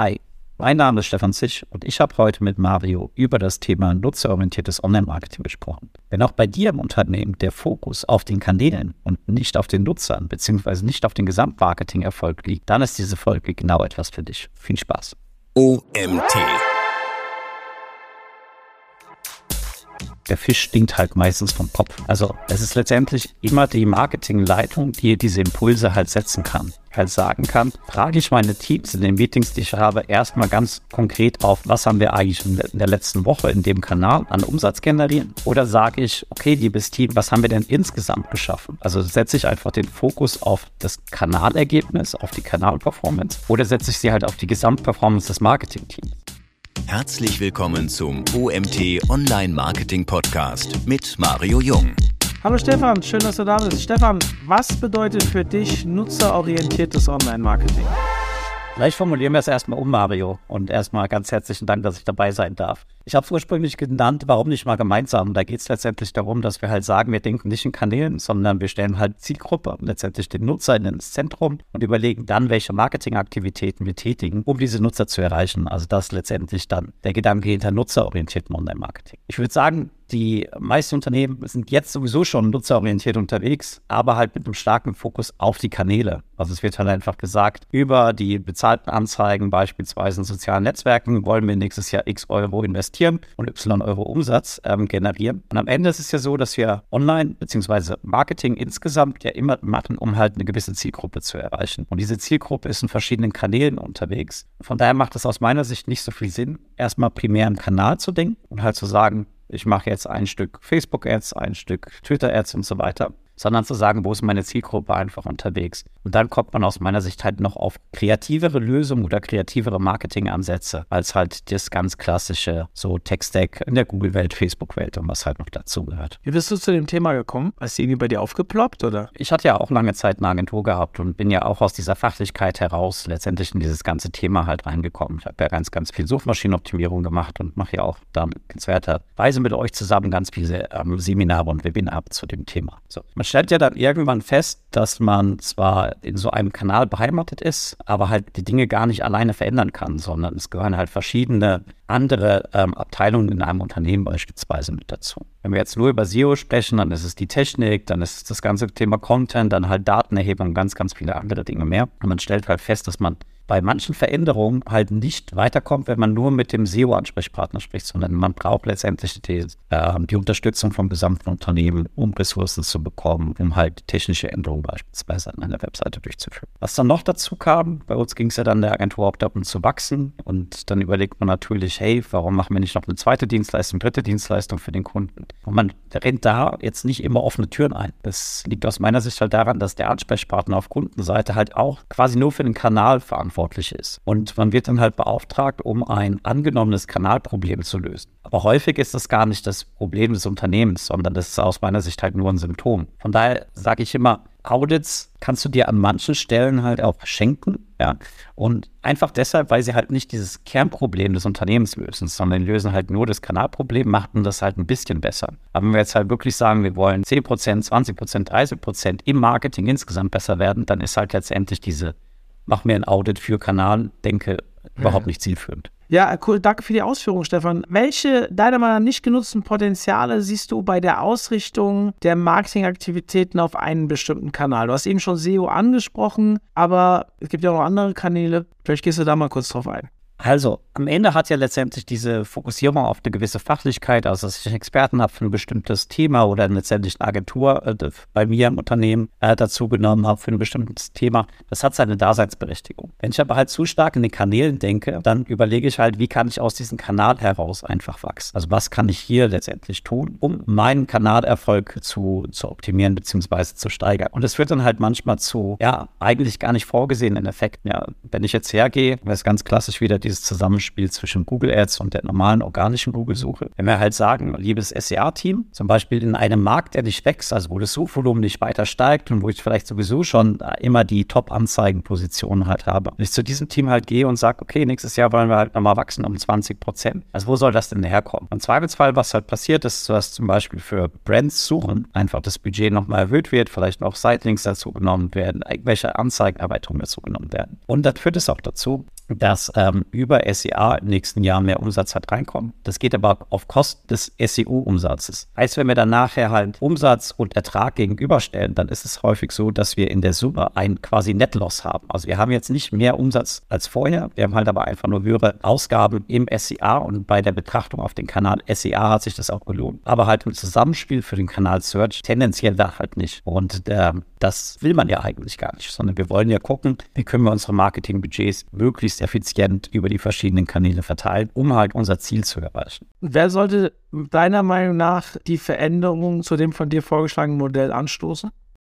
Hi, mein Name ist Stefan Zich und ich habe heute mit Mario über das Thema nutzerorientiertes Online-Marketing gesprochen. Wenn auch bei dir im Unternehmen der Fokus auf den Kanälen und nicht auf den Nutzern bzw. nicht auf den Gesamtmarketing-Erfolg liegt, dann ist diese Folge genau etwas für dich. Viel Spaß. OMT der Fisch stinkt halt meistens vom Kopf. Also es ist letztendlich immer die Marketingleitung, die diese Impulse halt setzen kann. Halt sagen kann, frage ich meine Teams in den Meetings, die ich habe, erstmal ganz konkret auf, was haben wir eigentlich in der letzten Woche in dem Kanal an Umsatz generieren? Oder sage ich, okay, liebes Team, was haben wir denn insgesamt geschaffen? Also setze ich einfach den Fokus auf das Kanalergebnis, auf die Kanalperformance oder setze ich sie halt auf die Gesamtperformance des Marketingteams? Herzlich willkommen zum OMT Online Marketing Podcast mit Mario Jung. Hallo Stefan, schön, dass du da bist. Stefan, was bedeutet für dich nutzerorientiertes Online Marketing? Vielleicht formulieren wir es erstmal um, Mario. Und erstmal ganz herzlichen Dank, dass ich dabei sein darf. Ich habe es ursprünglich genannt, warum nicht mal gemeinsam? Da geht es letztendlich darum, dass wir halt sagen, wir denken nicht in Kanälen, sondern wir stellen halt Zielgruppe, letztendlich den Nutzer ins Zentrum und überlegen dann, welche Marketingaktivitäten wir tätigen, um diese Nutzer zu erreichen. Also das ist letztendlich dann der Gedanke hinter nutzerorientiertem Online-Marketing. Ich würde sagen, die meisten Unternehmen sind jetzt sowieso schon nutzerorientiert unterwegs, aber halt mit einem starken Fokus auf die Kanäle. Also es wird halt einfach gesagt, über die bezahlten Anzeigen, beispielsweise in sozialen Netzwerken, wollen wir nächstes Jahr x Euro investieren und y Euro Umsatz ähm, generieren. Und am Ende ist es ja so, dass wir online bzw. Marketing insgesamt ja immer machen, um halt eine gewisse Zielgruppe zu erreichen. Und diese Zielgruppe ist in verschiedenen Kanälen unterwegs. Von daher macht es aus meiner Sicht nicht so viel Sinn, erstmal primär einen Kanal zu denken und halt zu sagen, ich mache jetzt ein Stück Facebook-Ads, ein Stück Twitter-Ads und so weiter, sondern zu sagen, wo ist meine Zielgruppe einfach unterwegs. Und dann kommt man aus meiner Sicht halt noch auf kreativere Lösungen oder kreativere Marketingansätze als halt das ganz klassische so Tech-Stack in der Google-Welt, Facebook-Welt und was halt noch dazu gehört. Wie bist du zu dem Thema gekommen? Ist die irgendwie bei dir aufgeploppt oder? Ich hatte ja auch lange Zeit eine Agentur gehabt und bin ja auch aus dieser Fachlichkeit heraus letztendlich in dieses ganze Thema halt reingekommen. Ich habe ja ganz, ganz viel Suchmaschinenoptimierung gemacht und mache ja auch dann Weise mit euch zusammen ganz viele ähm, Seminare und Webinare zu dem Thema. So, man stellt ja dann irgendwann fest, dass man zwar in so einem Kanal beheimatet ist, aber halt die Dinge gar nicht alleine verändern kann, sondern es gehören halt verschiedene andere ähm, Abteilungen in einem Unternehmen beispielsweise mit dazu. Wenn wir jetzt nur über SEO sprechen, dann ist es die Technik, dann ist es das ganze Thema Content, dann halt Datenerhebung, ganz, ganz viele andere Dinge mehr. Und man stellt halt fest, dass man bei manchen Veränderungen halt nicht weiterkommt, wenn man nur mit dem SEO-Ansprechpartner spricht, sondern man braucht letztendlich die, äh, die Unterstützung vom gesamten Unternehmen, um Ressourcen zu bekommen, um halt technische Änderungen beispielsweise an einer Webseite durchzuführen. Was dann noch dazu kam, bei uns ging es ja dann der Agentur auch darum zu wachsen und dann überlegt man natürlich, hey, warum machen wir nicht noch eine zweite Dienstleistung, dritte Dienstleistung für den Kunden? Und man rennt da jetzt nicht immer offene Türen ein. Das liegt aus meiner Sicht halt daran, dass der Ansprechpartner auf Kundenseite halt auch quasi nur für den Kanal verantwortlich ist. Und man wird dann halt beauftragt, um ein angenommenes Kanalproblem zu lösen. Aber häufig ist das gar nicht das Problem des Unternehmens, sondern das ist aus meiner Sicht halt nur ein Symptom. Von daher sage ich immer, Audits kannst du dir an manchen Stellen halt auch schenken, ja. Und einfach deshalb, weil sie halt nicht dieses Kernproblem des Unternehmens lösen, sondern lösen halt nur das Kanalproblem, machten das halt ein bisschen besser. Aber wenn wir jetzt halt wirklich sagen, wir wollen 10%, 20%, 30% im Marketing insgesamt besser werden, dann ist halt letztendlich diese mach mir ein Audit für Kanal, denke, überhaupt nicht zielführend. Ja, cool. Danke für die Ausführung, Stefan. Welche deiner Meinung nach nicht genutzten Potenziale siehst du bei der Ausrichtung der Marketingaktivitäten auf einen bestimmten Kanal? Du hast eben schon SEO angesprochen, aber es gibt ja auch noch andere Kanäle. Vielleicht gehst du da mal kurz drauf ein. Also, am Ende hat ja letztendlich diese Fokussierung auf eine gewisse Fachlichkeit, also dass ich einen Experten habe für ein bestimmtes Thema oder letztendlich eine Agentur äh, bei mir im Unternehmen äh, dazu genommen habe für ein bestimmtes Thema, das hat seine Daseinsberechtigung. Wenn ich aber halt zu stark in den Kanälen denke, dann überlege ich halt, wie kann ich aus diesem Kanal heraus einfach wachsen? Also, was kann ich hier letztendlich tun, um meinen Kanalerfolg zu, zu optimieren bzw. zu steigern? Und es führt dann halt manchmal zu, ja, eigentlich gar nicht vorgesehenen Effekten. Ja, wenn ich jetzt hergehe, wäre es ganz klassisch wieder die dieses Zusammenspiel zwischen Google Ads und der normalen organischen Google-Suche. Wenn wir halt sagen, liebes SEA-Team, zum Beispiel in einem Markt, der nicht wächst, also wo das Suchvolumen nicht weiter steigt und wo ich vielleicht sowieso schon immer die Top-Anzeigenpositionen halt habe, wenn ich zu diesem Team halt gehe und sage, okay, nächstes Jahr wollen wir halt nochmal wachsen um 20 Prozent. Also wo soll das denn herkommen? Im Zweifelsfall, was halt passiert ist, dass zum Beispiel für Brands suchen einfach das Budget nochmal erhöht wird, vielleicht noch Sitelinks dazu genommen werden, irgendwelche Anzeigenerweiterungen dazu genommen werden. Und das führt es auch dazu, dass ähm, über SEA im nächsten Jahr mehr Umsatz hat reinkommen. Das geht aber auf Kosten des SEO-Umsatzes. Heißt, wenn wir dann nachher halt Umsatz und Ertrag gegenüberstellen, dann ist es häufig so, dass wir in der Summe ein quasi Net-Loss haben. Also wir haben jetzt nicht mehr Umsatz als vorher, wir haben halt aber einfach nur höhere Ausgaben im SEA und bei der Betrachtung auf den Kanal SEA hat sich das auch gelohnt. Aber halt im Zusammenspiel für den Kanal Search tendenziell da halt nicht. Und äh, das will man ja eigentlich gar nicht, sondern wir wollen ja gucken, wie können wir unsere Marketingbudgets möglichst effizient über die verschiedenen Kanäle verteilen, um halt unser Ziel zu erreichen. Wer sollte deiner Meinung nach die Veränderungen zu dem von dir vorgeschlagenen Modell anstoßen?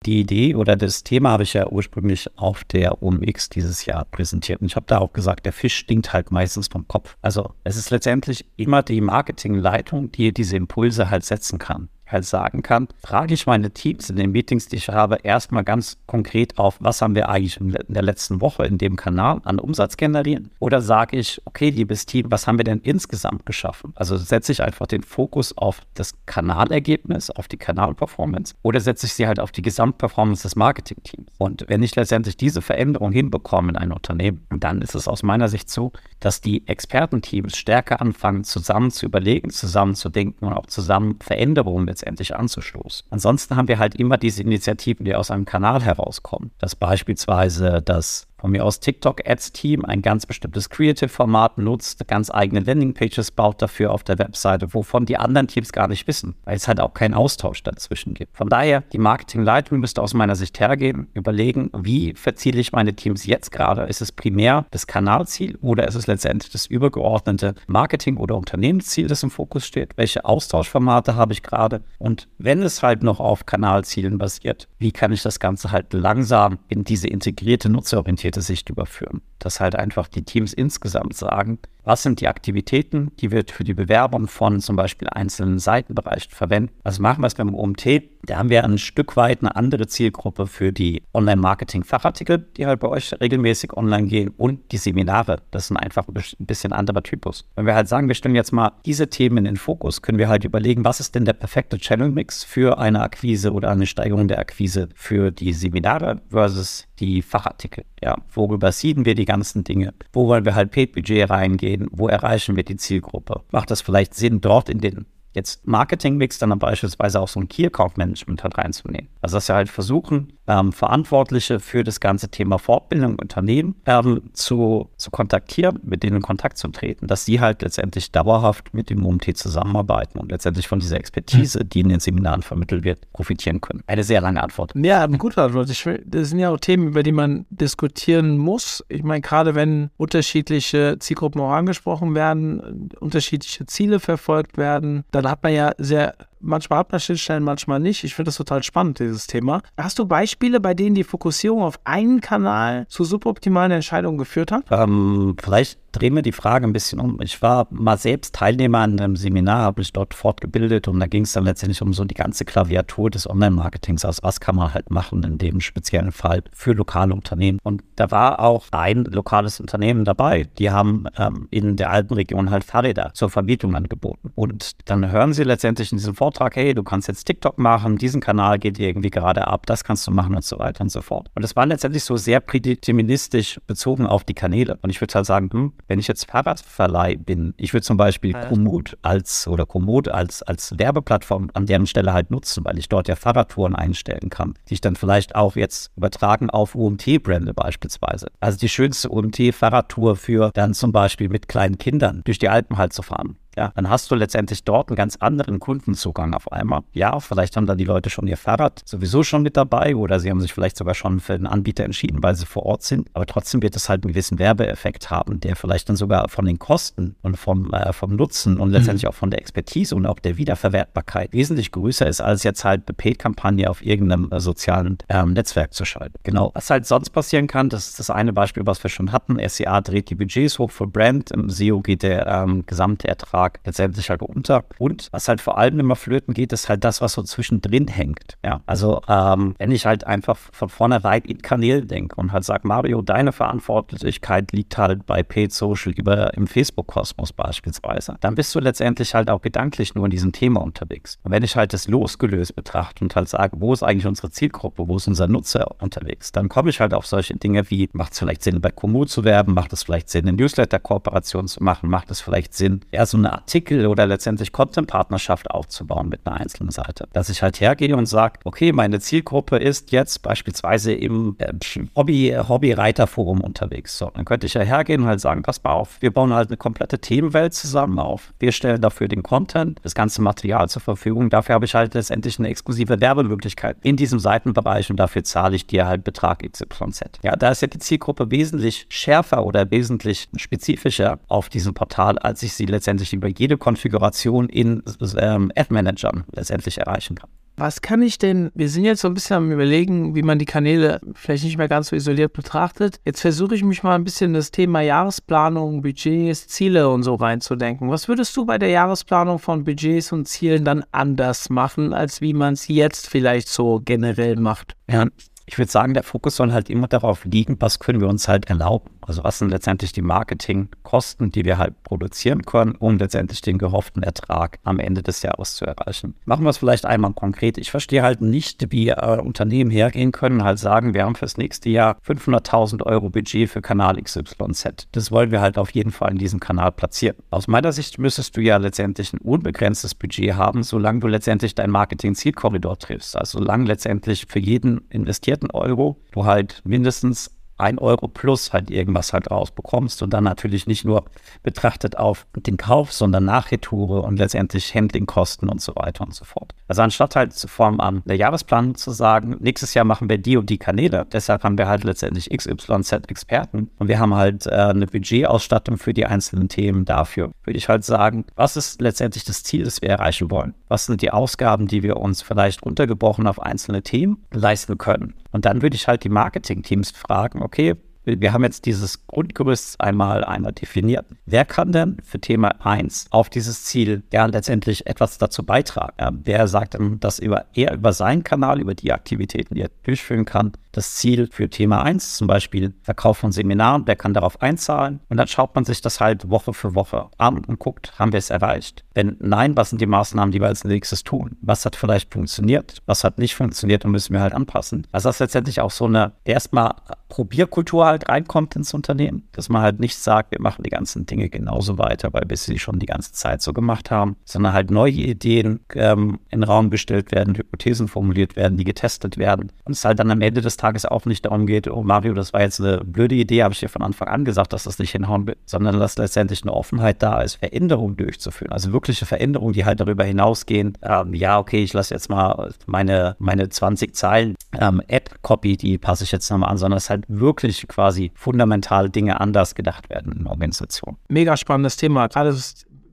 Die Idee oder das Thema habe ich ja ursprünglich auf der UMX dieses Jahr präsentiert. Und ich habe da auch gesagt, der Fisch stinkt halt meistens vom Kopf. Also es ist letztendlich immer die Marketingleitung, die diese Impulse halt setzen kann halt sagen kann, frage ich meine Teams in den Meetings, die ich habe, erstmal ganz konkret auf, was haben wir eigentlich in der letzten Woche in dem Kanal an Umsatz generieren? Oder sage ich, okay, liebes Team, was haben wir denn insgesamt geschaffen? Also setze ich einfach den Fokus auf das Kanalergebnis, auf die Kanalperformance oder setze ich sie halt auf die Gesamtperformance des Marketingteams? Und wenn ich letztendlich diese Veränderung hinbekomme in einem Unternehmen, dann ist es aus meiner Sicht so, dass die Expertenteams stärker anfangen, zusammen zu überlegen, zusammen zu denken und auch zusammen Veränderungen mit letztendlich anzustoßen. Ansonsten haben wir halt immer diese Initiativen, die aus einem Kanal herauskommen. Dass beispielsweise das von mir aus TikTok-Ads-Team ein ganz bestimmtes Creative-Format nutzt, ganz eigene Landing-Pages baut dafür auf der Webseite, wovon die anderen Teams gar nicht wissen, weil es halt auch keinen Austausch dazwischen gibt. Von daher, die Marketingleitung müsste aus meiner Sicht hergehen, überlegen, wie verziele ich meine Teams jetzt gerade? Ist es primär das Kanalziel oder ist es letztendlich das übergeordnete Marketing- oder Unternehmensziel, das im Fokus steht? Welche Austauschformate habe ich gerade? Und wenn es halt noch auf Kanalzielen basiert, wie kann ich das Ganze halt langsam in diese integrierte nutzerorientierte differenzierte Sicht überführen. Dass halt einfach die Teams insgesamt sagen, was sind die Aktivitäten, die wir für die Bewerbung von zum Beispiel einzelnen Seitenbereichen verwenden? Was machen wir es beim OMT? Da haben wir ein Stück weit eine andere Zielgruppe für die Online-Marketing-Fachartikel, die halt bei euch regelmäßig online gehen und die Seminare. Das sind einfach ein bisschen anderer Typus. Wenn wir halt sagen, wir stellen jetzt mal diese Themen in den Fokus, können wir halt überlegen, was ist denn der perfekte Channel-Mix für eine Akquise oder eine Steigerung der Akquise für die Seminare versus die Fachartikel. Ja, worüber sieden wir die ganzen Dinge? Wo wollen wir halt Paid-Budget reingehen? gehen, wo erreichen wir die Zielgruppe? Macht das vielleicht Sinn, dort in den jetzt Marketing-Mix dann beispielsweise auch so ein Key-Account-Management halt reinzunehmen. Also dass wir halt versuchen, ähm, Verantwortliche für das ganze Thema Fortbildung Unternehmen ähm, zu, zu kontaktieren, mit denen in Kontakt zu treten, dass sie halt letztendlich dauerhaft mit dem UMT zusammenarbeiten und letztendlich von dieser Expertise, die in den Seminaren vermittelt wird, profitieren können. Eine sehr lange Antwort. Ja, eine gute Antwort. Will, das sind ja auch Themen, über die man diskutieren muss. Ich meine, gerade wenn unterschiedliche Zielgruppen auch angesprochen werden, unterschiedliche Ziele verfolgt werden, dann hat man ja sehr Manchmal hat man Schnittstellen, manchmal nicht. Ich finde das total spannend, dieses Thema. Hast du Beispiele, bei denen die Fokussierung auf einen Kanal zu suboptimalen Entscheidungen geführt hat? Ähm, vielleicht drehen wir die Frage ein bisschen um. Ich war mal selbst Teilnehmer an einem Seminar, habe mich dort fortgebildet und da ging es dann letztendlich um so die ganze Klaviatur des Online-Marketings. Also was kann man halt machen in dem speziellen Fall für lokale Unternehmen. Und da war auch ein lokales Unternehmen dabei. Die haben ähm, in der alten Region halt Fahrräder zur Vermietung angeboten. Und dann hören sie letztendlich in diesem Vortrag, hey, du kannst jetzt TikTok machen, diesen Kanal geht dir irgendwie gerade ab, das kannst du machen und so weiter und so fort. Und es war letztendlich so sehr prädeterministisch bezogen auf die Kanäle. Und ich würde halt sagen, hm, wenn ich jetzt Fahrradverleih bin, ich würde zum Beispiel Komoot als oder Komoot als, als Werbeplattform an deren Stelle halt nutzen, weil ich dort ja Fahrradtouren einstellen kann, die ich dann vielleicht auch jetzt übertragen auf UMT-Brände beispielsweise. Also die schönste UMT-Fahrradtour für dann zum Beispiel mit kleinen Kindern durch die Alpen halt zu fahren ja, dann hast du letztendlich dort einen ganz anderen Kundenzugang auf einmal. Ja, vielleicht haben da die Leute schon ihr Fahrrad sowieso schon mit dabei oder sie haben sich vielleicht sogar schon für einen Anbieter entschieden, weil sie vor Ort sind. Aber trotzdem wird es halt einen gewissen Werbeeffekt haben, der vielleicht dann sogar von den Kosten und vom, äh, vom Nutzen und letztendlich mhm. auch von der Expertise und auch der Wiederverwertbarkeit wesentlich größer ist, als jetzt halt eine Paid-Kampagne auf irgendeinem äh, sozialen ähm, Netzwerk zu schalten. Genau. Was halt sonst passieren kann, das ist das eine Beispiel, was wir schon hatten. SEA dreht die Budgets hoch für Brand, im SEO geht der ähm, gesamte Ertrag Ertrag letztendlich halt unter. Und was halt vor allem immer flöten geht, ist halt das, was so zwischendrin hängt. Ja, also ähm, wenn ich halt einfach von vornherein in Kanälen denke und halt sage, Mario, deine Verantwortlichkeit liegt halt bei Paid Social über im Facebook-Kosmos beispielsweise, dann bist du letztendlich halt auch gedanklich nur in diesem Thema unterwegs. Und wenn ich halt das losgelöst betrachte und halt sage, wo ist eigentlich unsere Zielgruppe, wo ist unser Nutzer unterwegs, dann komme ich halt auf solche Dinge wie, macht es vielleicht Sinn, bei Komoot zu werben, macht es vielleicht Sinn, eine Newsletter-Kooperation zu machen, macht es vielleicht Sinn, eher so eine Artikel- oder letztendlich Content-Partnerschaft aufzubauen mit einer einzelnen Seite. Dass ich halt hergehe und sage, okay, meine Zielgruppe ist jetzt beispielsweise im äh, Hobby, Hobby-Reiterforum unterwegs. So, dann könnte ich ja hergehen und halt sagen, pass mal auf, wir bauen halt eine komplette Themenwelt zusammen auf. Wir stellen dafür den Content, das ganze Material zur Verfügung. Dafür habe ich halt letztendlich eine exklusive Werbemöglichkeit in diesem Seitenbereich und dafür zahle ich dir halt Betrag XYZ. Ja, da ist ja die Zielgruppe wesentlich schärfer oder wesentlich spezifischer auf diesem Portal, als ich sie letztendlich über jede Konfiguration in ähm, Ad-Managern letztendlich erreichen kann. Was kann ich denn, wir sind jetzt so ein bisschen am überlegen, wie man die Kanäle vielleicht nicht mehr ganz so isoliert betrachtet. Jetzt versuche ich mich mal ein bisschen das Thema Jahresplanung, Budgets, Ziele und so reinzudenken. Was würdest du bei der Jahresplanung von Budgets und Zielen dann anders machen, als wie man es jetzt vielleicht so generell macht? Ja, ich würde sagen, der Fokus soll halt immer darauf liegen, was können wir uns halt erlauben. Also was sind letztendlich die Marketingkosten, die wir halt produzieren können, um letztendlich den gehofften Ertrag am Ende des Jahres zu erreichen. Machen wir es vielleicht einmal konkret. Ich verstehe halt nicht, wie äh, Unternehmen hergehen können, halt sagen, wir haben fürs nächste Jahr 500.000 Euro Budget für Kanal XYZ. Das wollen wir halt auf jeden Fall in diesem Kanal platzieren. Aus meiner Sicht müsstest du ja letztendlich ein unbegrenztes Budget haben, solange du letztendlich dein Marketing-Zielkorridor triffst. Also solange letztendlich für jeden investierten Euro du halt mindestens ein Euro plus halt irgendwas halt rausbekommst und dann natürlich nicht nur betrachtet auf den Kauf, sondern Nachretoure und letztendlich Handlingkosten und so weiter und so fort. Also anstatt halt zu Form an der Jahresplan zu sagen, nächstes Jahr machen wir die und die Kanäle, deshalb haben wir halt letztendlich XYZ Experten und wir haben halt äh, eine Budgetausstattung für die einzelnen Themen dafür. Würde ich halt sagen, was ist letztendlich das Ziel, das wir erreichen wollen? Was sind die Ausgaben, die wir uns vielleicht runtergebrochen auf einzelne Themen leisten können? Und dann würde ich halt die Marketing-Teams fragen, okay, wir haben jetzt dieses Grundgerüst einmal, einmal definiert. Wer kann denn für Thema 1 auf dieses Ziel ja letztendlich etwas dazu beitragen? Ja, wer sagt dann, dass über, er über seinen Kanal, über die Aktivitäten, die er durchführen kann, das Ziel für Thema 1, zum Beispiel Verkauf von Seminaren, wer kann darauf einzahlen? Und dann schaut man sich das halt Woche für Woche an und guckt, haben wir es erreicht? Wenn nein, was sind die Maßnahmen, die wir als nächstes tun? Was hat vielleicht funktioniert? Was hat nicht funktioniert und müssen wir halt anpassen? Also das ist letztendlich auch so eine erstmal Probierkultur halt reinkommt ins Unternehmen, dass man halt nicht sagt, wir machen die ganzen Dinge genauso weiter, weil wir sie schon die ganze Zeit so gemacht haben, sondern halt neue Ideen ähm, in den Raum gestellt werden, Hypothesen formuliert werden, die getestet werden und es halt dann am Ende des Tages auch nicht darum geht, oh Mario, das war jetzt eine blöde Idee, habe ich dir von Anfang an gesagt, dass das nicht hinhauen will, sondern dass letztendlich eine Offenheit da ist, Veränderungen durchzuführen. Also wirkliche Veränderungen, die halt darüber hinausgehen, ähm, ja, okay, ich lasse jetzt mal meine, meine 20 Zeilen ähm, App-Copy, die passe ich jetzt nochmal an, sondern es halt wirklich quasi fundamental Dinge anders gedacht werden in der Organisation. Mega spannendes Thema. Gerade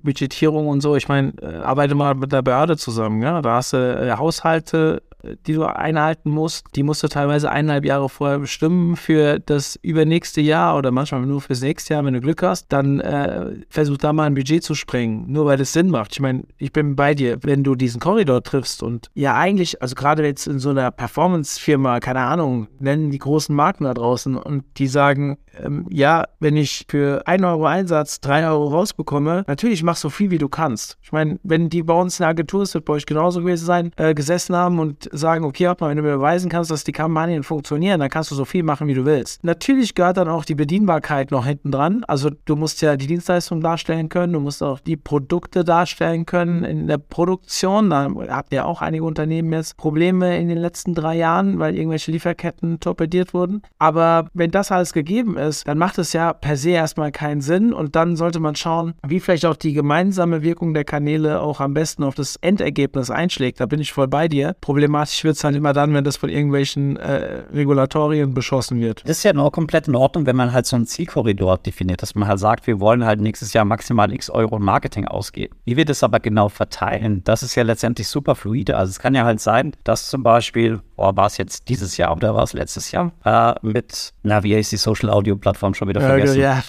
Budgetierung und so. Ich meine, äh, arbeite mal mit der Behörde zusammen. Ja? Da hast du äh, Haushalte, die du einhalten musst, die musst du teilweise eineinhalb Jahre vorher bestimmen für das übernächste Jahr oder manchmal nur fürs nächste Jahr, wenn du Glück hast, dann äh, versuch da mal ein Budget zu sprengen, nur weil das Sinn macht. Ich meine, ich bin bei dir, wenn du diesen Korridor triffst und ja eigentlich, also gerade jetzt in so einer Performance-Firma, keine Ahnung, nennen die großen Marken da draußen und die sagen, ähm, ja, wenn ich für 1 Euro Einsatz 3 Euro rausbekomme, natürlich mach so viel wie du kannst. Ich meine, wenn die bei uns in der Agentur, es wird bei euch genauso gewesen sein, äh, gesessen haben und sagen, okay, mal, wenn du mir beweisen kannst, dass die Kampagnen funktionieren, dann kannst du so viel machen, wie du willst. Natürlich gehört dann auch die Bedienbarkeit noch hinten dran. Also du musst ja die Dienstleistung darstellen können, du musst auch die Produkte darstellen können in der Produktion. Da habt ihr auch einige Unternehmen jetzt Probleme in den letzten drei Jahren, weil irgendwelche Lieferketten torpediert wurden. Aber wenn das alles gegeben ist, dann macht es ja per se erstmal keinen Sinn und dann sollte man schauen, wie vielleicht auch die gemeinsame Wirkung der Kanäle auch am besten auf das Endergebnis einschlägt. Da bin ich voll bei dir. Problematisch problematisch wird es halt immer dann, wenn das von irgendwelchen äh, Regulatorien beschossen wird. Das ist ja noch komplett in Ordnung, wenn man halt so einen Zielkorridor definiert, dass man halt sagt, wir wollen halt nächstes Jahr maximal x Euro in Marketing ausgeben. Wie wir das aber genau verteilen, das ist ja letztendlich super fluide. Also es kann ja halt sein, dass zum Beispiel, boah, war es jetzt dieses Jahr oder war es letztes Jahr, äh, mit, na, wie heißt die Social Audio Plattform schon wieder vergessen, Äh, ja,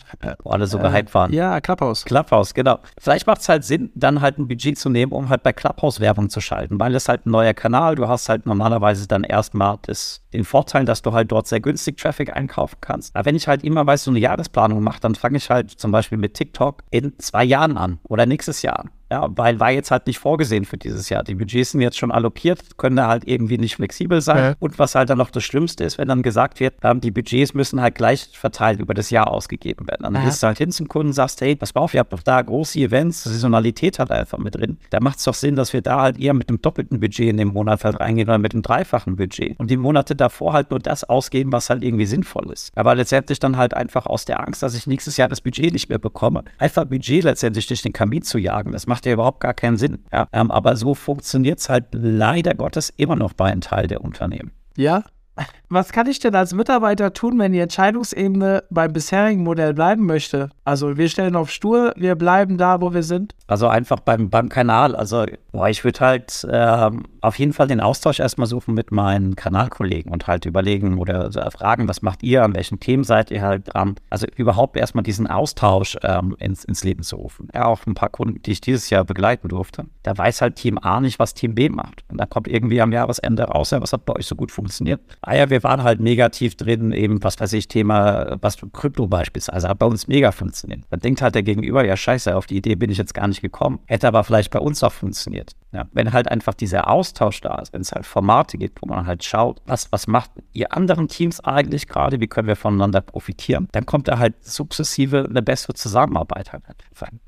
wo alle so gehypt waren. ja, Clubhouse. Clubhouse, genau. Vielleicht macht es halt Sinn, dann halt ein Budget zu nehmen, um halt bei Clubhouse Werbung zu schalten, weil es halt ein neuer Kanal, du hast halt normalerweise dann erstmal das, den Vorteil, dass du halt dort sehr günstig Traffic einkaufen kannst. Aber wenn ich halt immer weiß, so eine Jahresplanung mache, dann fange ich halt zum Beispiel mit TikTok in zwei Jahren an oder nächstes Jahr an. Ja, weil war jetzt halt nicht vorgesehen für dieses Jahr. Die Budgets sind jetzt schon allokiert, können da halt irgendwie nicht flexibel sein. Ja. Und was halt dann noch das Schlimmste ist, wenn dann gesagt wird, ähm, die Budgets müssen halt gleich verteilt über das Jahr ausgegeben werden. Dann Aha. gehst du halt hin zum Kunden und sagst, hey, pass mal auf, ihr habt doch da große Events, Saisonalität hat einfach mit drin. Da macht es doch Sinn, dass wir da halt eher mit einem doppelten Budget in den Monat halt reingehen oder mit einem dreifachen Budget. Und die Monate davor halt nur das ausgeben, was halt irgendwie sinnvoll ist. Aber letztendlich dann halt einfach aus der Angst, dass ich nächstes Jahr das Budget nicht mehr bekomme, einfach Budget letztendlich durch den Kamin zu jagen. Das macht ja überhaupt gar keinen Sinn. Ja, ähm, aber so funktioniert es halt leider Gottes immer noch bei einem Teil der Unternehmen. Ja. Was kann ich denn als Mitarbeiter tun, wenn die Entscheidungsebene beim bisherigen Modell bleiben möchte? Also wir stellen auf Stur, wir bleiben da, wo wir sind. Also einfach beim, beim Kanal. Also boah, ich würde halt ähm, auf jeden Fall den Austausch erstmal suchen mit meinen Kanalkollegen und halt überlegen oder so fragen, was macht ihr, an welchen Themen seid ihr halt dran. Also überhaupt erstmal diesen Austausch ähm, ins, ins Leben zu rufen. Ja, auch ein paar Kunden, die ich dieses Jahr begleiten durfte. Da weiß halt Team A nicht, was Team B macht. Und da kommt irgendwie am Jahresende raus, ja, was hat bei euch so gut funktioniert? Ah ja, wir waren halt negativ drin, eben, was weiß ich, Thema, was Krypto beispielsweise, hat bei uns mega funktioniert. Dann denkt halt der Gegenüber, ja scheiße, auf die Idee bin ich jetzt gar nicht gekommen. Hätte aber vielleicht bei uns auch funktioniert. Ja, wenn halt einfach dieser Austausch da ist, wenn es halt Formate gibt, wo man halt schaut, was, was macht ihr anderen Teams eigentlich gerade, wie können wir voneinander profitieren, dann kommt da halt sukzessive eine bessere Zusammenarbeit halt.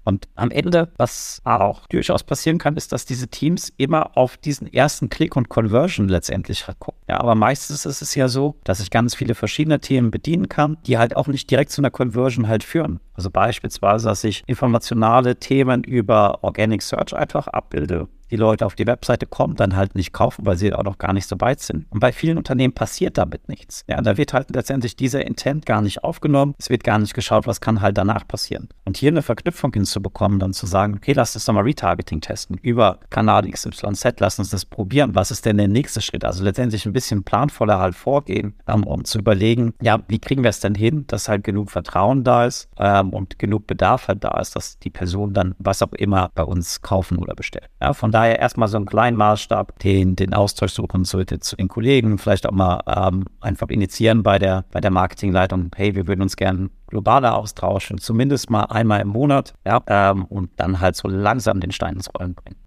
Und am Ende, was auch durchaus passieren kann, ist, dass diese Teams immer auf diesen ersten Klick und Conversion letztendlich halt gucken. Ja, aber meistens ist es ja so, dass ich ganz viele verschiedene Themen bedienen kann, die halt auch nicht direkt zu einer Conversion halt führen. Also beispielsweise, dass ich informationale Themen über Organic Search einfach abbilde. Die Leute auf die Webseite kommen, dann halt nicht kaufen, weil sie auch noch gar nicht so weit sind. Und bei vielen Unternehmen passiert damit nichts. Ja, da wird halt letztendlich dieser Intent gar nicht aufgenommen. Es wird gar nicht geschaut, was kann halt danach passieren. Und hier eine Verknüpfung hinzubekommen, dann zu sagen, okay, lass uns doch mal Retargeting testen über Kanal XYZ, lass uns das probieren. Was ist denn der nächste Schritt? Also letztendlich ein bisschen planvoller halt vorgehen, ähm, um zu überlegen, ja, wie kriegen wir es denn hin, dass halt genug Vertrauen da ist ähm, und genug Bedarf halt da ist, dass die Person dann was auch immer bei uns kaufen oder bestellen. Ja, von daher erstmal so einen kleinen Maßstab, den, den Austausch suchen zu, zu den Kollegen, vielleicht auch mal ähm, einfach initiieren bei der, bei der Marketingleitung, hey, wir würden uns gerne globaler austauschen, zumindest mal einmal im Monat, ja, ähm, und dann halt so langsam den Stein ins Rollen bringen.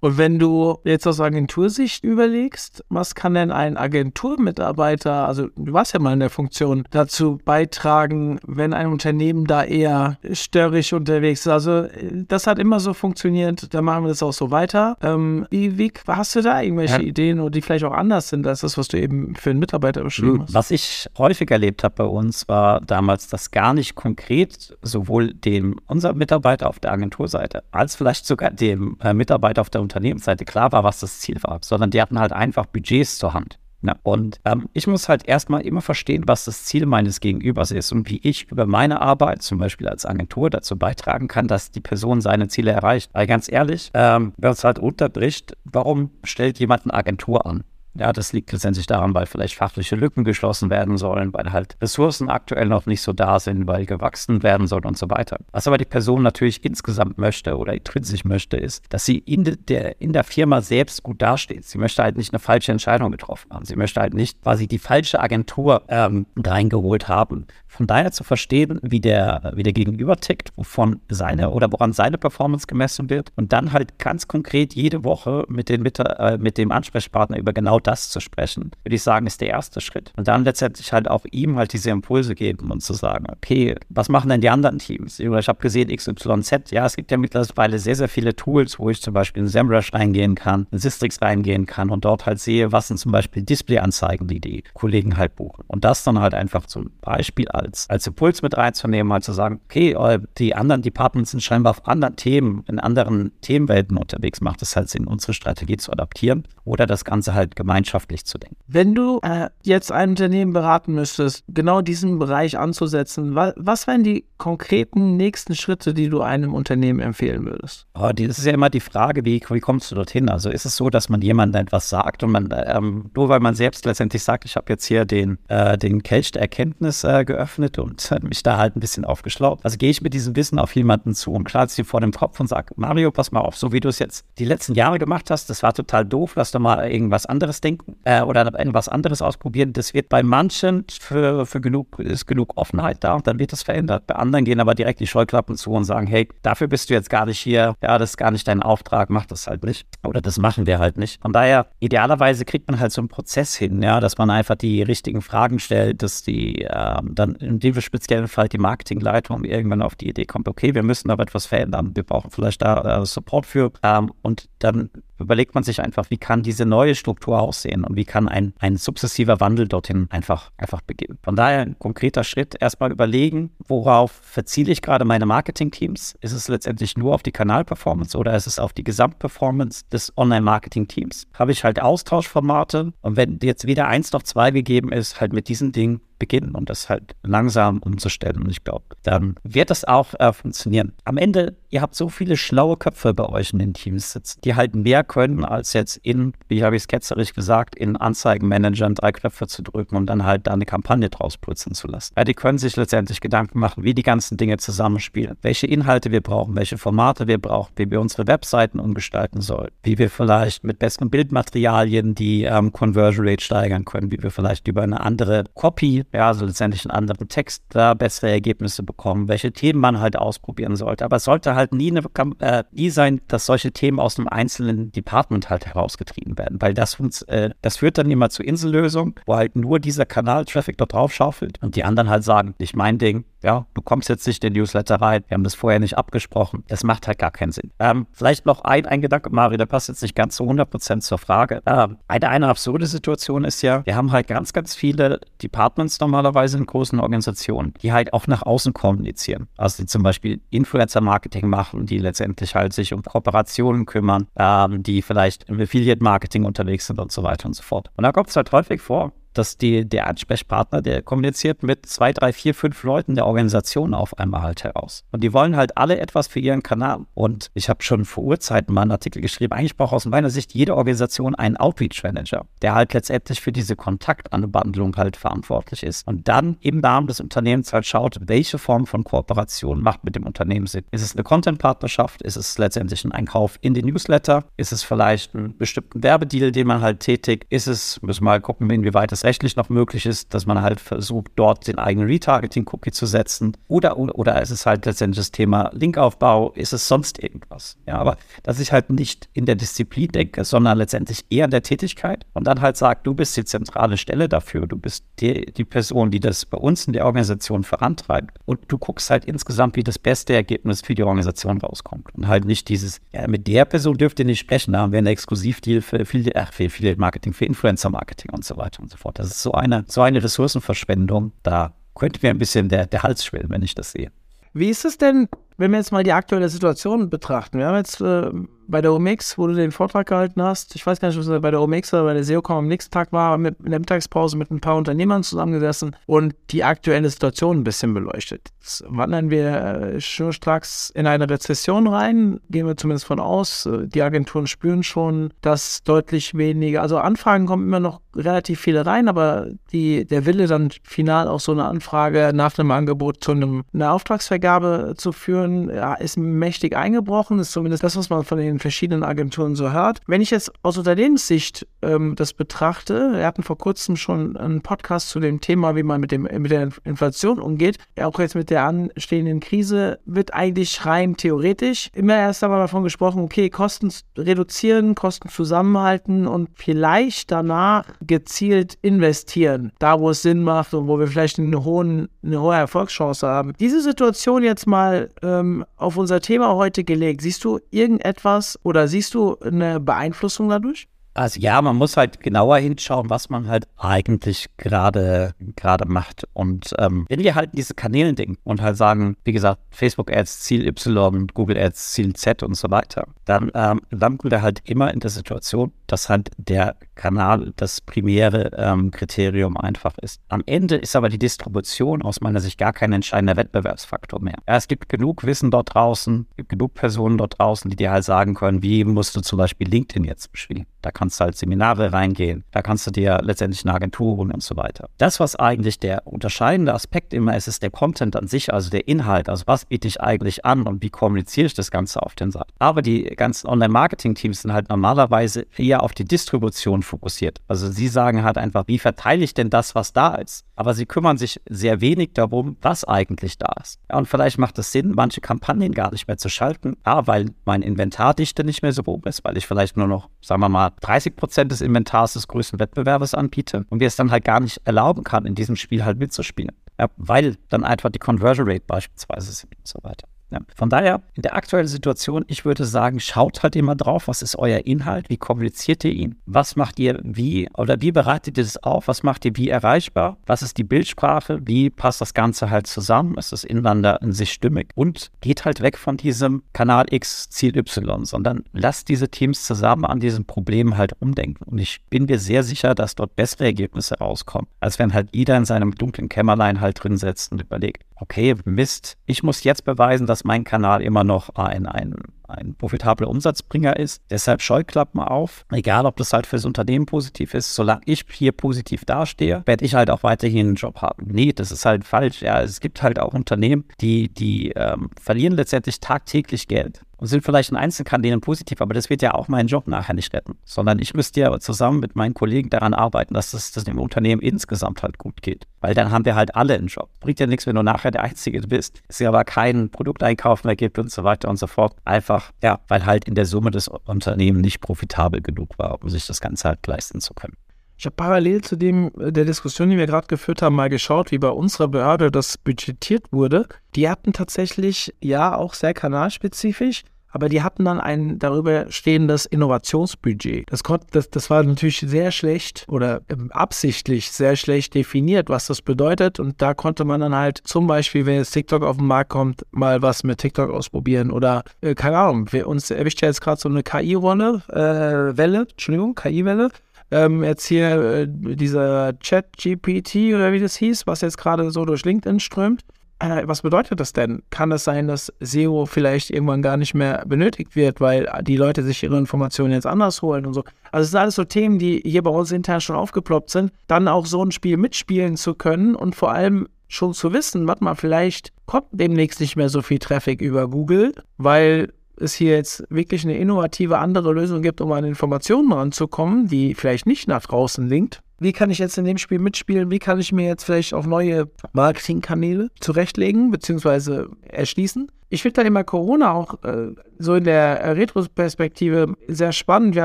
Und wenn du jetzt aus Agentursicht überlegst, was kann denn ein Agenturmitarbeiter, also du warst ja mal in der Funktion, dazu beitragen, wenn ein Unternehmen da eher störrisch unterwegs ist? Also äh, das hat immer so funktioniert, da machen wir das auch so weiter. Ähm, wie, wie hast du da irgendwelche Ja. Ideen, die vielleicht auch anders sind als das, was du eben für einen Mitarbeiter beschrieben hast? Was ich häufig erlebt habe bei uns, war damals, dass gar nicht konkret sowohl dem unser Mitarbeiter auf der Agenturseite als vielleicht sogar dem äh, Mitarbeiter auf der Unternehmensseite klar war, was das Ziel war, sondern die hatten halt einfach Budgets zur Hand. Ja, und ähm, ich muss halt erstmal immer verstehen, was das Ziel meines Gegenübers ist und wie ich über meine Arbeit, zum Beispiel als Agentur, dazu beitragen kann, dass die Person seine Ziele erreicht. Weil ganz ehrlich, ähm, wer uns halt unterbricht, warum stellt jemand eine Agentur an? Ja, das liegt letztendlich daran, weil vielleicht fachliche Lücken geschlossen werden sollen, weil halt Ressourcen aktuell noch nicht so da sind, weil gewachsen werden soll und so weiter. Was aber die Person natürlich insgesamt möchte oder intrinsisch möchte, ist, dass sie in de- der, in der Firma selbst gut dasteht. Sie möchte halt nicht eine falsche Entscheidung getroffen haben. Sie möchte halt nicht quasi die falsche Agentur ähm, reingeholt haben. Von daher zu verstehen, wie der, wie der Gegenüber tickt, wovon seine oder woran seine Performance gemessen wird und dann halt ganz konkret jede Woche mit, den, mit, äh, mit dem Ansprechpartner über genau das zu sprechen, würde ich sagen, ist der erste Schritt. Und dann letztendlich halt auch ihm halt diese Impulse geben und zu sagen, okay, was machen denn die anderen Teams? Ich habe gesehen XYZ, ja, es gibt ja mittlerweile sehr, sehr viele Tools, wo ich zum Beispiel in SEMrush reingehen kann, in Sistrix reingehen kann und dort halt sehe, was sind zum Beispiel Display-Anzeigen, die die Kollegen halt buchen. Und das dann halt einfach zum Beispiel als, als Impuls mit reinzunehmen, halt zu sagen, okay, äh, die anderen Departments sind scheinbar auf anderen Themen, in anderen Themenwelten unterwegs, macht es halt Sinn, unsere Strategie zu adaptieren oder das Ganze halt gemeinschaftlich zu denken. Wenn du äh, jetzt ein Unternehmen beraten müsstest, genau diesen Bereich anzusetzen, wa was wären die konkreten nächsten Schritte, die du einem Unternehmen empfehlen würdest? Oh, das ist ja immer die Frage, wie, wie kommst du dorthin? Also ist es so, dass man jemandem etwas sagt und man, ähm, nur weil man selbst letztendlich sagt, ich habe jetzt hier den, äh, den Kelch der Erkenntnis äh, geöffnet und mich da halt ein bisschen aufgeschlaubt. Also gehe ich mit diesem Wissen auf jemanden zu und klar sie vor dem Kopf und sage, Mario, pass mal auf, so wie du es jetzt die letzten Jahre gemacht hast, das war total doof, lass doch mal irgendwas anderes denken äh, oder irgendwas anderes ausprobieren. Das wird bei manchen für, für genug, ist genug Offenheit da und dann wird das verändert. Bei anderen gehen aber direkt die Scheuklappen zu und sagen, hey, dafür bist du jetzt gar nicht hier, ja, das ist gar nicht dein Auftrag, mach das halt nicht. Oder das machen wir halt nicht. Von daher, idealerweise kriegt man halt so einen Prozess hin, ja, dass man einfach die richtigen Fragen stellt, dass die äh, dann in dem speziellen Fall die Marketingleitung irgendwann auf die Idee kommt, okay, wir müssen aber etwas verändern, wir brauchen vielleicht da äh, Support für ähm, und dann überlegt man sich einfach, wie kann diese neue Struktur aussehen und wie kann ein, ein sukzessiver Wandel dorthin einfach, einfach beginnen. Von daher ein konkreter Schritt, erstmal überlegen, worauf verziele ich gerade meine Marketing-Teams? Ist es letztendlich nur auf die Kanalperformance oder ist es auf die Gesamtperformance des Online-Marketing-Teams? Habe ich halt Austauschformate und wenn jetzt weder eins noch zwei gegeben ist, halt mit diesen Dingen beginnen und das halt langsam umzustellen. Und ich glaube, dann wird das auch äh, funktionieren. Am Ende, ihr habt so viele schlaue Köpfe bei euch in den Teams sitzen, die halt mehr können, als jetzt in, wie habe ich es ketzerisch gesagt, in Anzeigenmanagern drei Knöpfe zu drücken und dann halt da eine Kampagne draus putzen zu lassen. Ja, die können sich letztendlich Gedanken machen, wie die ganzen Dinge zusammenspielen, welche Inhalte wir brauchen, welche Formate wir brauchen, wie wir unsere Webseiten umgestalten sollen, wie wir vielleicht mit besseren Bildmaterialien die ähm, Conversion Rate steigern können, wie wir vielleicht über eine andere Copy ja, also letztendlich einen anderen Text da bessere Ergebnisse bekommen, welche Themen man halt ausprobieren sollte. Aber es sollte halt nie, eine, äh, nie sein, dass solche Themen aus einem einzelnen Department halt herausgetrieben werden, weil das, äh, das führt dann immer zu Insellösungen, wo halt nur dieser Kanal-Traffic dort drauf schaufelt und die anderen halt sagen, nicht mein Ding, ja, du kommst jetzt nicht in den Newsletter rein, wir haben das vorher nicht abgesprochen. Das macht halt gar keinen Sinn. Ähm, vielleicht noch ein, ein Gedanke, Mari, der passt jetzt nicht ganz zu 100% zur Frage. Ähm, eine, eine absurde Situation ist ja, wir haben halt ganz, ganz viele Departments normalerweise in großen Organisationen, die halt auch nach außen kommunizieren. Also die zum Beispiel Influencer-Marketing machen, die letztendlich halt sich um Kooperationen kümmern, ähm, die vielleicht im Affiliate-Marketing unterwegs sind und so weiter und so fort. Und da kommt es halt häufig vor, dass die, der Ansprechpartner, der kommuniziert mit zwei, drei, vier, fünf Leuten der Organisation auf einmal halt heraus. Und die wollen halt alle etwas für ihren Kanal. Und ich habe schon vor Urzeiten mal einen Artikel geschrieben, eigentlich braucht aus meiner Sicht jede Organisation einen Outreach-Manager, der halt letztendlich für diese Kontaktanbandlung halt verantwortlich ist. Und dann im Namen des Unternehmens halt schaut, welche Form von Kooperation macht mit dem Unternehmen Sinn. Ist es eine Content-Partnerschaft? Ist es letztendlich ein Einkauf in den Newsletter? Ist es vielleicht ein bestimmten Werbedeal, den man halt tätigt? Ist es, müssen wir mal gucken, inwieweit es rechtlich noch möglich ist, dass man halt versucht, dort den eigenen Retargeting-Cookie zu setzen. Oder, oder, ist es halt letztendlich das Thema Linkaufbau, ist es sonst irgendwas. Ja, aber dass ich halt nicht in der Disziplin denke, sondern letztendlich eher in der Tätigkeit und dann halt sagt, du bist die zentrale Stelle dafür, du bist die, die Person, die das bei uns in der Organisation vorantreibt und du guckst halt insgesamt, wie das beste Ergebnis für die Organisation rauskommt und halt nicht dieses, ja, mit der Person dürft ihr nicht sprechen, da haben wir einen Exklusivdeal für viel, ach, für Affiliate Marketing, für Influencer Marketing und so weiter und so fort. Das ist so eine, so eine Ressourcenverschwendung. Da könnte mir ein bisschen der, der Hals schwellen, wenn ich das sehe. Wie ist es denn, wenn wir jetzt mal die aktuelle Situation betrachten? Wir haben jetzt äh, bei der OMX, wo du den Vortrag gehalten hast, ich weiß gar nicht, was bei der OMX oder bei der SEOCom am nächsten Tag war, mit, in der Mittagspause mit ein paar Unternehmern zusammengesessen und die aktuelle Situation ein bisschen beleuchtet. Jetzt wandern wir äh, schnurstracks in eine Rezession rein, gehen wir zumindest von aus. Äh, die Agenturen spüren schon, dass deutlich weniger, also Anfragen kommen immer noch relativ viele rein, aber die, der Wille dann final auch so eine Anfrage nach einem Angebot zu einem, einer Auftragsvergabe zu führen, ja, ist mächtig eingebrochen. Ist zumindest das, was man von den den verschiedenen Agenturen so hört. Wenn ich jetzt aus Unternehmenssicht ähm, das betrachte, wir hatten vor kurzem schon einen Podcast zu dem Thema, wie man mit, dem, mit der Inflation umgeht. Auch jetzt mit der anstehenden Krise wird eigentlich rein theoretisch immer erst einmal davon gesprochen, okay, Kosten reduzieren, Kosten zusammenhalten und vielleicht danach gezielt investieren, da wo es Sinn macht und wo wir vielleicht eine, hohen, eine hohe Erfolgschance haben. Diese Situation jetzt mal ähm, auf unser Thema heute gelegt, siehst du irgendetwas oder siehst du eine Beeinflussung dadurch? Also ja, man muss halt genauer hinschauen, was man halt eigentlich gerade gerade macht. Und ähm, wenn wir halt diese Kanäle denken und halt sagen, wie gesagt, Facebook Ads Ziel Y, Google Ads Ziel Z und so weiter, dann ähm, landen wir halt immer in der Situation, dass halt der Kanal das primäre ähm, Kriterium einfach ist. Am Ende ist aber die Distribution aus meiner Sicht gar kein entscheidender Wettbewerbsfaktor mehr. Ja, es gibt genug Wissen dort draußen, gibt genug Personen dort draußen, die dir halt sagen können, wie musst du zum Beispiel LinkedIn jetzt bespielen. Da kannst du halt Seminare reingehen, da kannst du dir letztendlich eine Agentur holen und so weiter. Das, was eigentlich der unterscheidende Aspekt immer ist, ist der Content an sich, also der Inhalt. Also was biete ich eigentlich an und wie kommuniziere ich das Ganze auf den Seiten. Aber die ganzen Online-Marketing-Teams sind halt normalerweise eher auf die Distribution fokussiert. Also sie sagen halt einfach, wie verteile ich denn das, was da ist? Aber sie kümmern sich sehr wenig darum, was eigentlich da ist. Ja, und vielleicht macht es Sinn, manche Kampagnen gar nicht mehr zu schalten. A, weil mein Inventardichte nicht mehr so hoch ist, weil ich vielleicht nur noch, sagen wir mal, 30 Prozent des Inventars des größten Wettbewerbes anbiete und mir es dann halt gar nicht erlauben kann, in diesem Spiel halt mitzuspielen. Ja, weil dann einfach die Conversion Rate beispielsweise sind und so weiter. Ja. Von daher, in der aktuellen Situation, ich würde sagen, schaut halt immer drauf, was ist euer Inhalt, wie kommuniziert ihr ihn, was macht ihr wie? Oder wie bereitet ihr das auf, was macht ihr wie erreichbar, was ist die Bildsprache, wie passt das Ganze halt zusammen, ist das ineinander in sich stimmig? Und geht halt weg von diesem Kanal X, Ziel Y, sondern lasst diese Teams zusammen an diesem Problem halt umdenken. Und ich bin mir sehr sicher, dass dort bessere Ergebnisse rauskommen, als wenn halt jeder in seinem dunklen Kämmerlein halt drin sitzt und überlegt, okay, Mist, ich muss jetzt beweisen, dass mein Kanal immer noch ein, ein, ein profitabler Umsatzbringer ist. Deshalb Scheuklappen auf. Egal, ob das halt fürs Unternehmen positiv ist, solange ich hier positiv dastehe, werde ich halt auch weiterhin einen Job haben. Nee, das ist halt falsch. Ja, es gibt halt auch Unternehmen, die, die ähm, verlieren letztendlich tagtäglich Geld und sind vielleicht in Einzelkanälen positiv, aber das wird ja auch meinen Job nachher nicht retten, sondern ich müsste ja zusammen mit meinen Kollegen daran arbeiten, dass es das dem Unternehmen insgesamt halt gut geht, weil dann haben wir halt alle einen Job. Bringt ja nichts, wenn du nachher der Einzige bist, es ja aber keinen Produkteinkauf mehr gibt und so weiter und so fort. Einfach, ja, weil halt in der Summe das Unternehmen nicht profitabel genug war, um sich das Ganze halt leisten zu können. Ich habe parallel zu dem äh, der Diskussion, die wir gerade geführt haben, mal geschaut, wie bei unserer Behörde das budgetiert wurde. Die hatten tatsächlich ja auch sehr kanalspezifisch, aber die hatten dann ein darüber stehendes Innovationsbudget. Das, konnte, das, das war natürlich sehr schlecht oder ähm, absichtlich sehr schlecht definiert, was das bedeutet. Und da konnte man dann halt zum Beispiel, wenn jetzt TikTok auf den Markt kommt, mal was mit TikTok ausprobieren oder äh, keine Ahnung, wir, uns erwischt ja jetzt gerade so eine KI-Rolle, äh, Welle, Entschuldigung, KI-Welle ähm, jetzt hier äh, dieser Chat-GPT oder wie das hieß, was jetzt gerade so durch LinkedIn strömt. Äh, was bedeutet das denn? Kann es sein, dass SEO vielleicht irgendwann gar nicht mehr benötigt wird, weil die Leute sich ihre Informationen jetzt anders holen und so? Also es sind alles so Themen, die hier bei uns intern schon aufgeploppt sind. Dann auch so ein Spiel mitspielen zu können und vor allem schon zu wissen, warte mal, vielleicht kommt demnächst nicht mehr so viel Traffic über Google, weil es hier jetzt wirklich eine innovative andere Lösung gibt, um an Informationen ranzukommen, die vielleicht nicht nach draußen linkt. Wie kann ich jetzt in dem Spiel mitspielen? Wie kann ich mir jetzt vielleicht auch neue Marketingkanäle zurechtlegen bzw. erschließen? Ich finde dann immer Corona auch äh, so in der Retrospektive sehr spannend. Wir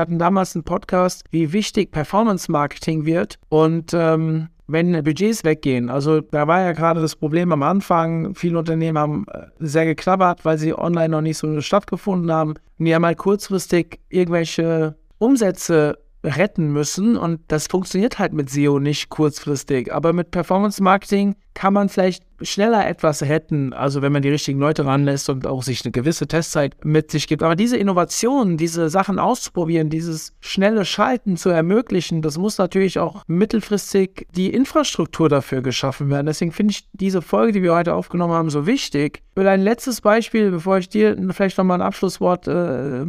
hatten damals einen Podcast, wie wichtig Performance Marketing wird und ähm, wenn Budgets weggehen. Also da war ja gerade das Problem am Anfang, viele Unternehmen haben äh, sehr geklappert, weil sie online noch nicht so stattgefunden haben. Und die haben halt kurzfristig irgendwelche Umsätze retten müssen und das funktioniert halt mit SEO nicht kurzfristig. Aber mit Performance Marketing kann man vielleicht schneller etwas retten, also wenn man die richtigen Leute ranlässt und auch sich eine gewisse Testzeit mit sich gibt. Aber diese Innovation, diese Sachen auszuprobieren, dieses schnelle Schalten zu ermöglichen, das muss natürlich auch mittelfristig die Infrastruktur dafür geschaffen werden. Deswegen finde ich diese Folge, die wir heute aufgenommen haben, so wichtig. Ich will ein letztes Beispiel, bevor ich dir vielleicht nochmal ein Abschlusswort, äh,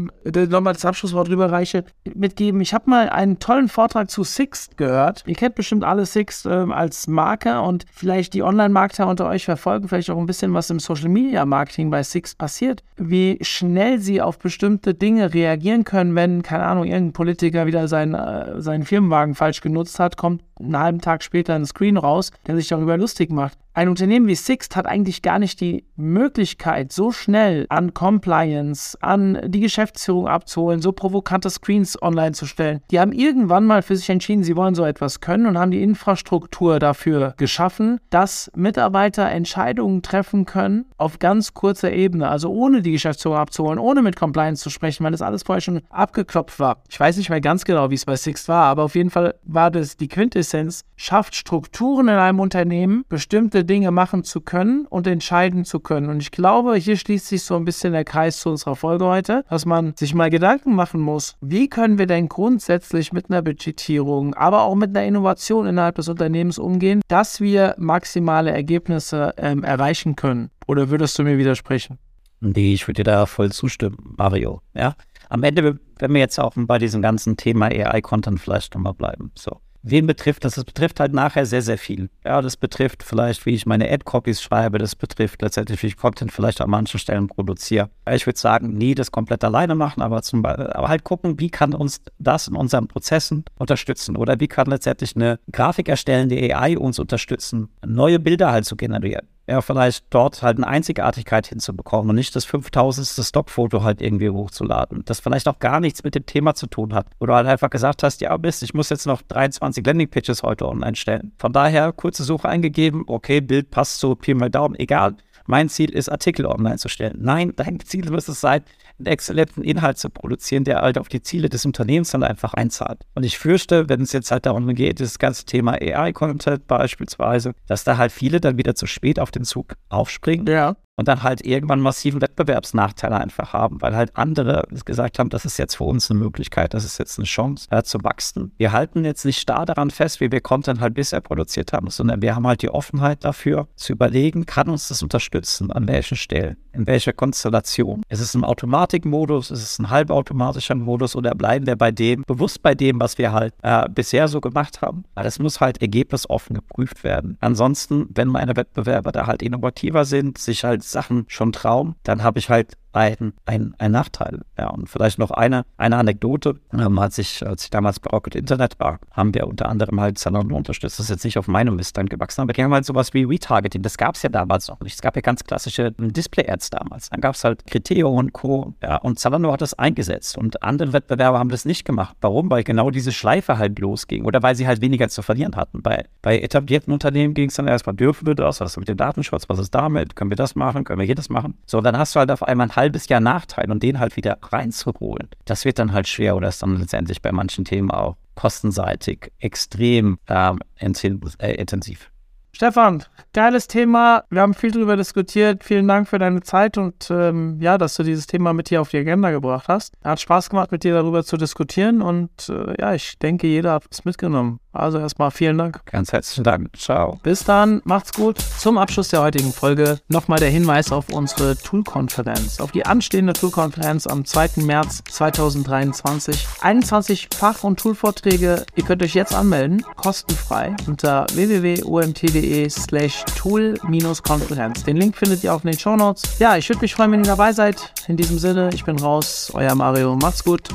nochmal das Abschlusswort rüberreiche, mitgeben. Ich habe mal einen tollen Vortrag zu Sixt gehört. Ihr kennt bestimmt alle Sixt äh, als Marke und vielleicht die Online-Marketer unter unter euch verfolgen vielleicht auch ein bisschen, was im Social Media Marketing bei Six passiert, wie schnell sie auf bestimmte Dinge reagieren können, wenn, keine Ahnung, irgendein Politiker wieder seinen, äh, seinen Firmenwagen falsch genutzt hat, kommt einen halben Tag später ein Screen raus, der sich darüber lustig macht. Ein Unternehmen wie Sixt hat eigentlich gar nicht die Möglichkeit, so schnell an Compliance, an die Geschäftsführung abzuholen, so provokante Screens online zu stellen. Die haben irgendwann mal für sich entschieden, sie wollen so etwas können und haben die Infrastruktur dafür geschaffen, dass Mitarbeiter Entscheidungen treffen können auf ganz kurzer Ebene, also ohne die Geschäftsführung abzuholen, ohne mit Compliance zu sprechen, weil das alles vorher schon abgeklopft war. Ich weiß nicht mehr ganz genau, wie es bei Sixt war, aber auf jeden Fall war das die Quintessenz, schafft Strukturen in einem Unternehmen, bestimmte Dinge machen zu können und entscheiden zu können. Und ich glaube, hier schließt sich so ein bisschen der Kreis zu unserer Folge heute, dass man sich mal Gedanken machen muss, wie können wir denn grundsätzlich mit einer Budgetierung, aber auch mit einer Innovation innerhalb des Unternehmens umgehen, dass wir maximale Ergebnisse ähm, erreichen können. Oder würdest du mir widersprechen? Nee, ich würde dir da voll zustimmen, Mario. Ja, am Ende, wenn wir jetzt auch bei diesem ganzen Thema AI-Content vielleicht nochmal bleiben. So. Wen betrifft das? Das betrifft halt nachher sehr, sehr viel. Ja, das betrifft vielleicht, wie ich meine Ad-Copies schreibe. Das betrifft letztendlich, wie ich Content vielleicht an manchen Stellen produziere. Ich würde sagen, nie das komplett alleine machen, aber, zum, aber halt gucken, wie kann uns das in unseren Prozessen unterstützen? Oder wie kann letztendlich eine Grafik erstellende AI uns unterstützen, neue Bilder halt zu generieren? Ja, vielleicht dort halt eine Einzigartigkeit hinzubekommen und nicht das 5000. Stockfoto halt irgendwie hochzuladen. Das vielleicht auch gar nichts mit dem Thema zu tun hat. Oder halt einfach gesagt hast, ja, Mist, ich muss jetzt noch 23 Landingpages heute online stellen. Von daher kurze Suche eingegeben, okay, Bild passt so, Pi mal Daumen, egal. Mein Ziel ist, Artikel online zu stellen. Nein, dein Ziel muss es sein, einen exzellenten Inhalt zu produzieren, der halt auf die Ziele des Unternehmens dann einfach einzahlt. Und ich fürchte, wenn es jetzt halt darum geht, das ganze Thema AI-Content beispielsweise, dass da halt viele dann wieder zu spät auf den Zug aufspringen. Ja und dann halt irgendwann massiven Wettbewerbsnachteile einfach haben, weil halt andere gesagt haben, das ist jetzt für uns eine Möglichkeit, das ist jetzt eine Chance äh, zu wachsen. Wir halten jetzt nicht starr daran fest, wie wir Content halt bisher produziert haben, sondern wir haben halt die Offenheit dafür, zu überlegen, kann uns das unterstützen, an welchen Stellen, in welcher Konstellation. Ist es ein Automatikmodus, ist es ein halbautomatischer Modus oder bleiben wir bei dem, bewusst bei dem, was wir halt äh, bisher so gemacht haben. Aber das muss halt ergebnisoffen geprüft werden. Ansonsten, wenn meine Wettbewerber da halt innovativer sind, sich halt Sachen schon trauen, dann habe ich halt ein, ein, ein Nachteil. Ja, und vielleicht noch eine, eine Anekdote. Ähm, als, ich, als ich damals bei Rocket Internet war, haben wir unter anderem halt Zalando unterstützt. Das ist jetzt nicht auf meinem Mist dann gewachsen, aber die haben halt sowas wie Retargeting. Das gab es ja damals noch nicht. Es gab ja ganz klassische Display-Ads damals. Dann gab es halt Criteo und Co. Ja, und Zalando hat das eingesetzt und andere Wettbewerber haben das nicht gemacht. Warum? Weil genau diese Schleife halt losging oder weil sie halt weniger zu verlieren hatten. Bei, bei etablierten Unternehmen ging es dann erstmal, dürfen wir das? Was ist mit dem Datenschutz? Was ist damit? Können wir das machen? Können wir jedes machen? So, dann hast du halt auf einmal ein halbes Jahr Nachteil und den halt wieder reinzuholen, das wird dann halt schwer oder ist dann letztendlich bei manchen Themen auch kostenseitig extrem ähm, äh, intensiv. Stefan, geiles Thema. Wir haben viel darüber diskutiert. Vielen Dank für deine Zeit und ähm, ja, dass du dieses Thema mit hier auf die Agenda gebracht hast. Hat Spaß gemacht, mit dir darüber zu diskutieren und äh, ja, ich denke, jeder hat es mitgenommen. Also erstmal vielen Dank. Ganz herzlichen Dank. Ciao. Bis dann. Macht's gut. Zum Abschluss der heutigen Folge nochmal der Hinweis auf unsere Tool-Konferenz. Auf die anstehende Tool-Konferenz am 2. März 2023. 21 Fach- und Tool-Vorträge. Ihr könnt euch jetzt anmelden. Kostenfrei unter www.omt.de slash tool-konferenz. Den Link findet ihr auch in den Show Notes. Ja, ich würde mich freuen, wenn ihr dabei seid. In diesem Sinne, ich bin raus. Euer Mario. Macht's gut.